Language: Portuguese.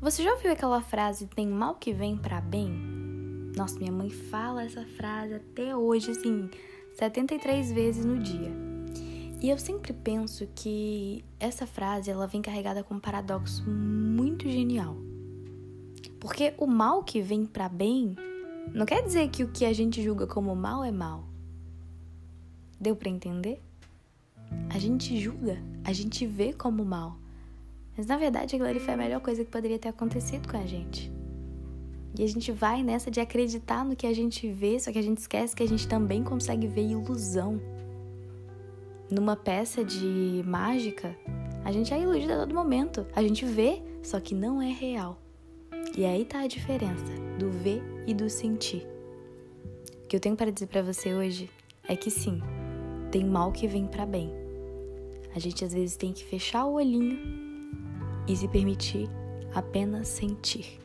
Você já ouviu aquela frase tem mal que vem para bem? Nossa, minha mãe fala essa frase até hoje, assim, 73 vezes no dia. E eu sempre penso que essa frase ela vem carregada com um paradoxo muito genial. Porque o mal que vem para bem não quer dizer que o que a gente julga como mal é mal. Deu para entender? A gente julga, a gente vê como mal. Mas na verdade aquilo ali foi a melhor coisa que poderia ter acontecido com a gente. E a gente vai nessa de acreditar no que a gente vê, só que a gente esquece que a gente também consegue ver ilusão. Numa peça de mágica, a gente é iludido a todo momento. A gente vê, só que não é real. E aí tá a diferença do ver e do sentir. O que eu tenho para dizer para você hoje é que sim, tem mal que vem para bem. A gente às vezes tem que fechar o olhinho e se permitir apenas sentir.